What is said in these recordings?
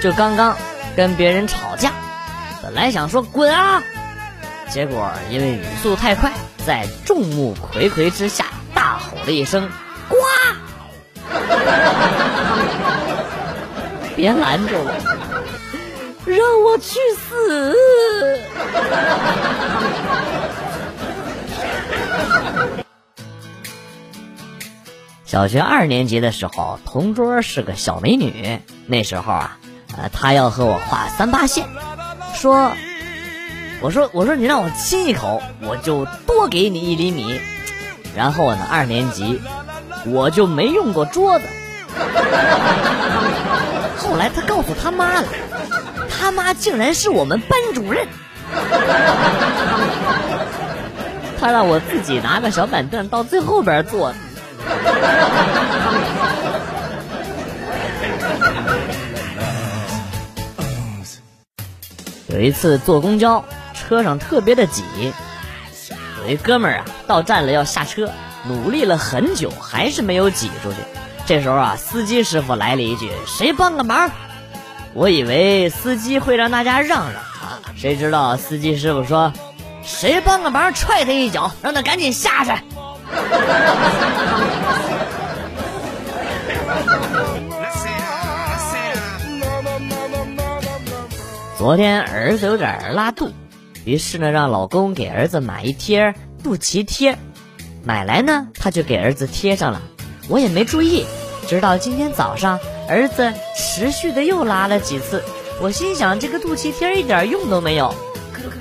就刚刚跟别人吵架，本来想说滚啊，结果因为语速太快，在众目睽睽之下大吼了一声“呱”，别拦着我，让我去死！小学二年级的时候，同桌是个小美女。那时候啊，呃，他要和我画三八线，说，我说我说你让我亲一口，我就多给你一厘米。然后呢，二年级我就没用过桌子。后来他告诉他妈了，他妈竟然是我们班主任。他让我自己拿个小板凳到最后边坐。有一次坐公交，车上特别的挤，有一哥们儿啊到站了要下车，努力了很久还是没有挤出去。这时候啊，司机师傅来了一句：“谁帮个忙？”我以为司机会让大家让让啊，谁知道司机师傅说：“谁帮个忙，踹他一脚，让他赶紧下去。” 昨天儿子有点拉肚，于是呢让老公给儿子买一贴肚脐贴，买来呢他就给儿子贴上了，我也没注意，直到今天早上儿子持续的又拉了几次，我心想这个肚脐贴一点用都没有，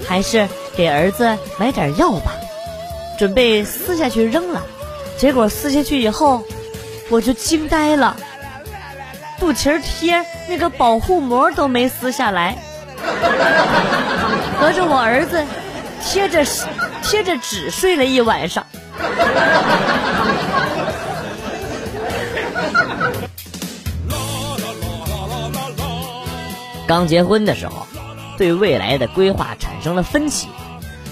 还是给儿子买点药吧，准备撕下去扔了，结果撕下去以后，我就惊呆了，肚脐贴那个保护膜都没撕下来。合着我儿子贴着贴着纸睡了一晚上。刚结婚的时候，对未来的规划产生了分歧。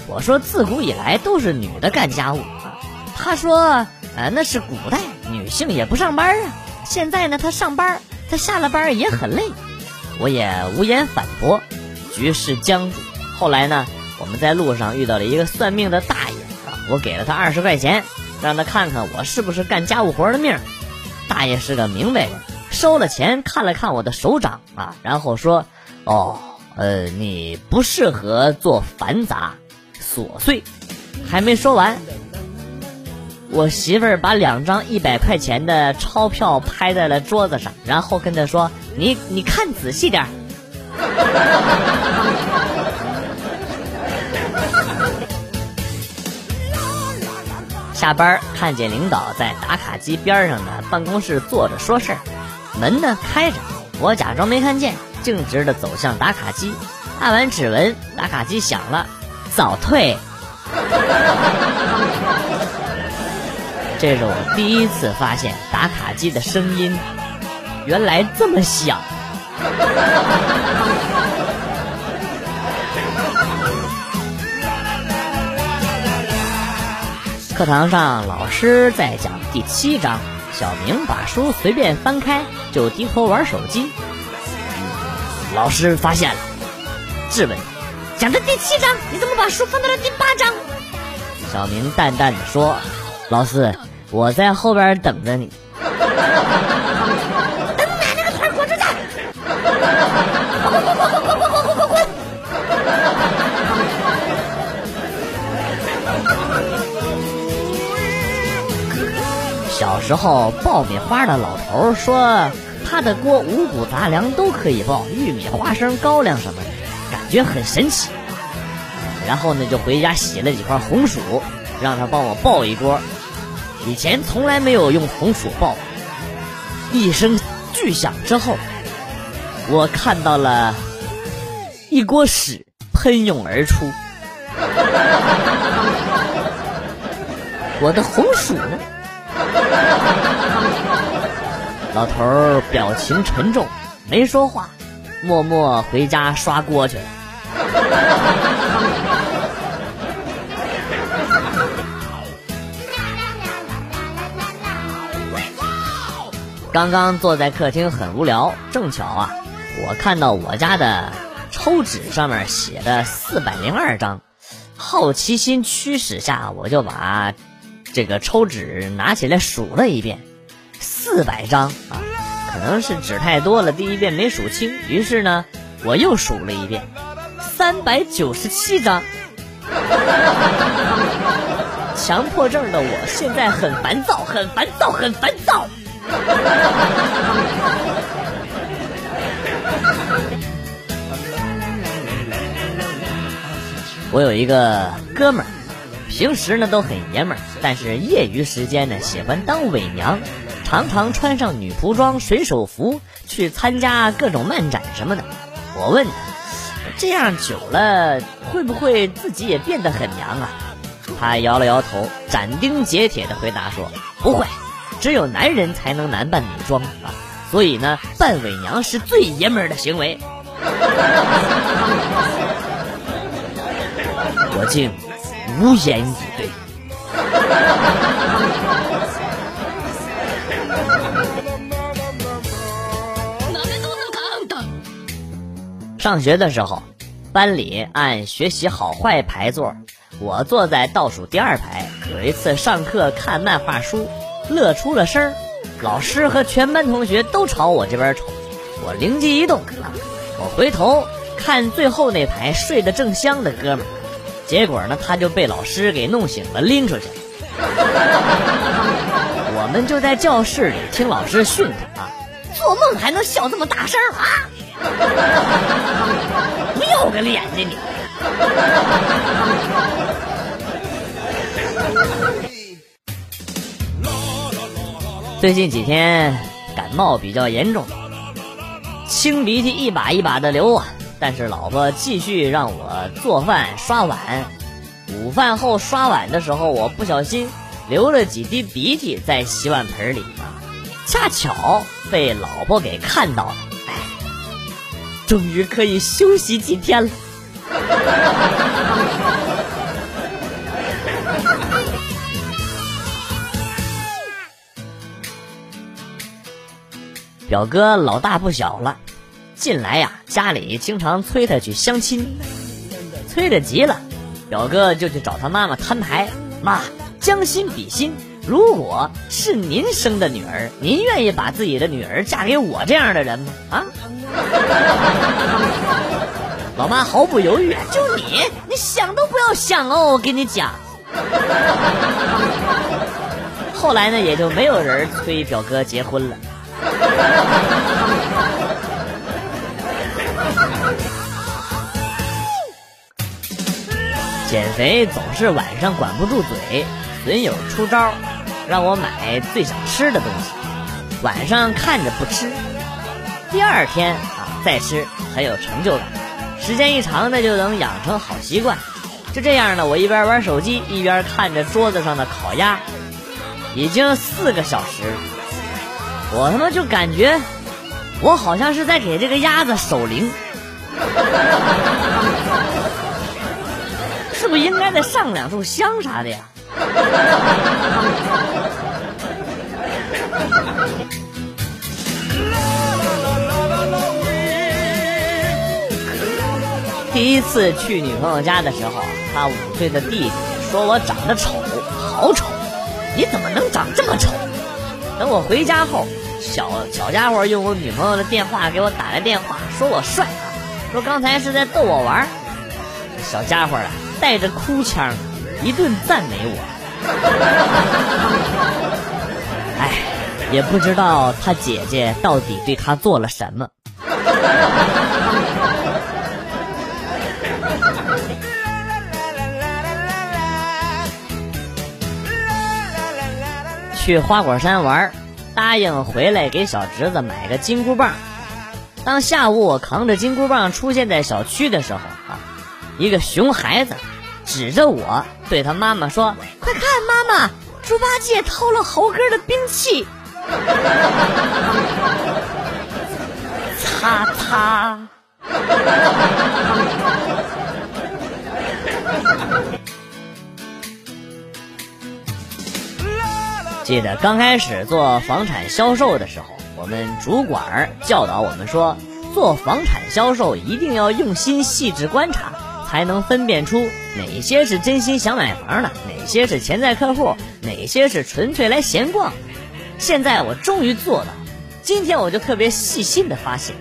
我说自古以来都是女的干家务啊，他说呃那是古代女性也不上班啊，现在呢她上班，她下了班也很累，我也无言反驳。局势僵住。后来呢，我们在路上遇到了一个算命的大爷啊，我给了他二十块钱，让他看看我是不是干家务活的命。大爷是个明白人，收了钱看了看我的手掌啊，然后说：“哦，呃，你不适合做繁杂琐碎。”还没说完，我媳妇儿把两张一百块钱的钞票拍在了桌子上，然后跟他说：“你你看仔细点儿。”下班看见领导在打卡机边上的办公室坐着说事儿，门呢开着，我假装没看见，径直的走向打卡机，按完指纹，打卡机响了，早退。这是我第一次发现打卡机的声音原来这么响。课堂上，老师在讲第七章，小明把书随便翻开，就低头玩手机。老师发现了，质问：“讲的第七章，你怎么把书翻到了第八章？”小明淡淡的说：“老师，我在后边等着你。”时候爆米花的老头说，他的锅五谷杂粮都可以爆，玉米、花生、高粱什么的，感觉很神奇。然后呢，就回家洗了几块红薯，让他帮我爆一锅。以前从来没有用红薯爆。一声巨响之后，我看到了一锅屎喷涌而出。我的红薯呢？老头儿表情沉重，没说话，默默回家刷锅去了。刚刚坐在客厅很无聊，正巧啊，我看到我家的抽纸上面写的四百零二张，好奇心驱使下，我就把这个抽纸拿起来数了一遍，四百张啊，可能是纸太多了，第一遍没数清，于是呢，我又数了一遍，三百九十七张。强迫症的我现在很烦躁，很烦躁，很烦躁。我有一个哥们儿，平时呢都很爷们儿，但是业余时间呢喜欢当伪娘，常常穿上女仆装、水手服去参加各种漫展什么的。我问他，这样久了会不会自己也变得很娘啊？他摇了摇头，斩钉截铁的回答说：“不会，只有男人才能男扮女装啊，所以呢，扮伪娘是最爷们儿的行为。”我竟无言以对。上学的时候，班里按学习好坏排座。我坐在倒数第二排，有一次上课看漫画书，乐出了声儿，老师和全班同学都朝我这边瞅，我灵机一动，我回头看最后那排睡得正香的哥们儿，结果呢他就被老师给弄醒了，拎出去了。我们就在教室里听老师训他啊，做梦还能笑这么大声啊！不要个脸的你！最近几天感冒比较严重，清鼻涕一把一把的流啊！但是老婆继续让我做饭刷碗，午饭后刷碗的时候，我不小心流了几滴鼻涕在洗碗盆里啊，恰巧被老婆给看到了，哎，终于可以休息几天了。表哥老大不小了，近来呀，家里经常催他去相亲，催得急了，表哥就去找他妈妈摊牌：“妈，将心比心，如果是您生的女儿，您愿意把自己的女儿嫁给我这样的人吗？”啊！老妈毫不犹豫：“就你，你想都不要想哦！我跟你讲。”后来呢，也就没有人催表哥结婚了。减肥总是晚上管不住嘴，损友出招，让我买最想吃的东西，晚上看着不吃，第二天啊再吃，很有成就感，时间一长那就能养成好习惯。就这样呢，我一边玩手机，一边看着桌子上的烤鸭，已经四个小时。我他妈就感觉，我好像是在给这个鸭子守灵，是不是应该再上两炷香啥的呀？第一次去女朋友家的时候，她五岁的弟弟说我长得丑，好丑，你怎么能长这么丑？等我回家后，小小家伙用我女朋友的电话给我打来电话，说我帅啊，说刚才是在逗我玩儿。小家伙啊，带着哭腔，一顿赞美我。哎，也不知道他姐姐到底对他做了什么。去花果山玩，答应回来给小侄子买个金箍棒。当下午我扛着金箍棒出现在小区的时候，啊，一个熊孩子指着我对他妈妈说：“快看，妈妈，猪八戒偷了猴哥的兵器。”擦擦。记得刚开始做房产销售的时候，我们主管教导我们说，做房产销售一定要用心细致观察，才能分辨出哪些是真心想买房的，哪些是潜在客户，哪些是纯粹来闲逛。现在我终于做到，今天我就特别细心的发现，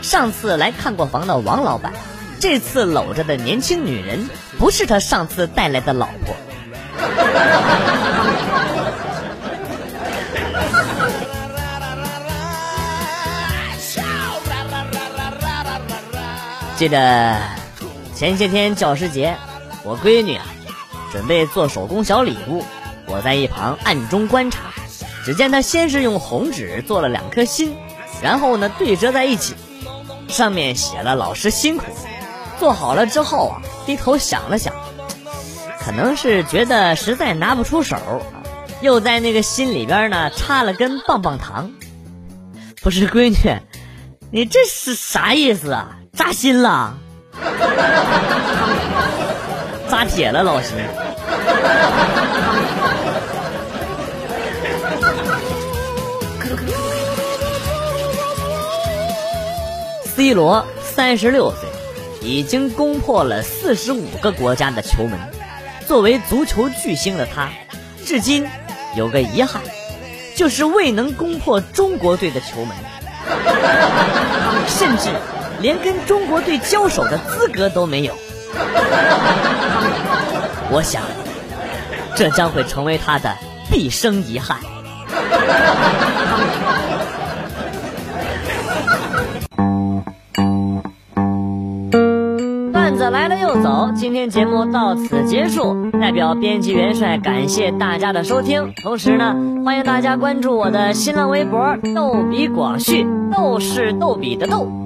上次来看过房的王老板，这次搂着的年轻女人不是他上次带来的老婆。记 得前些天教师节，我闺女啊准备做手工小礼物，我在一旁暗中观察。只见她先是用红纸做了两颗心，然后呢对折在一起，上面写了“老师辛苦”。做好了之后啊，低头想了想，可能是觉得实在拿不出手，又在那个心里边呢插了根棒棒糖。不是闺女，你这是啥意思啊？扎心了，扎铁了，老师。C 罗三十六岁，已经攻破了四十五个国家的球门。作为足球巨星的他，至今有个遗憾，就是未能攻破中国队的球门，甚至。连跟中国队交手的资格都没有，我想，这将会成为他的毕生遗憾。段子来了又走，今天节目到此结束。代表编辑元帅感谢大家的收听，同时呢，欢迎大家关注我的新浪微博“逗比广旭”，逗是逗比的逗。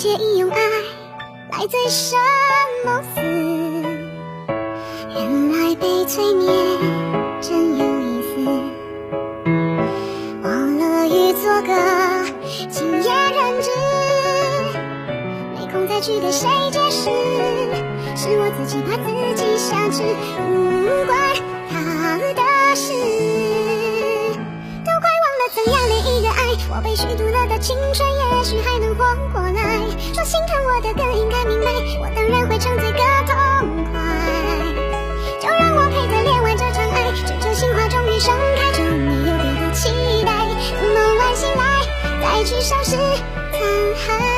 却已用爱来醉生梦死，原来被催眠真有意思。忘了与做个今夜人质，没空再去给谁解释，是我自己把自己挟持不关他的事，都快忘了怎样恋一个爱，我被虚度了的青春，也许还能。心疼我的更应该明白。我当然会沉醉个痛快，就让我陪他恋完这场爱，直至心花终于盛开，就没有别的期待。等梦完醒来，再去收拾残骸。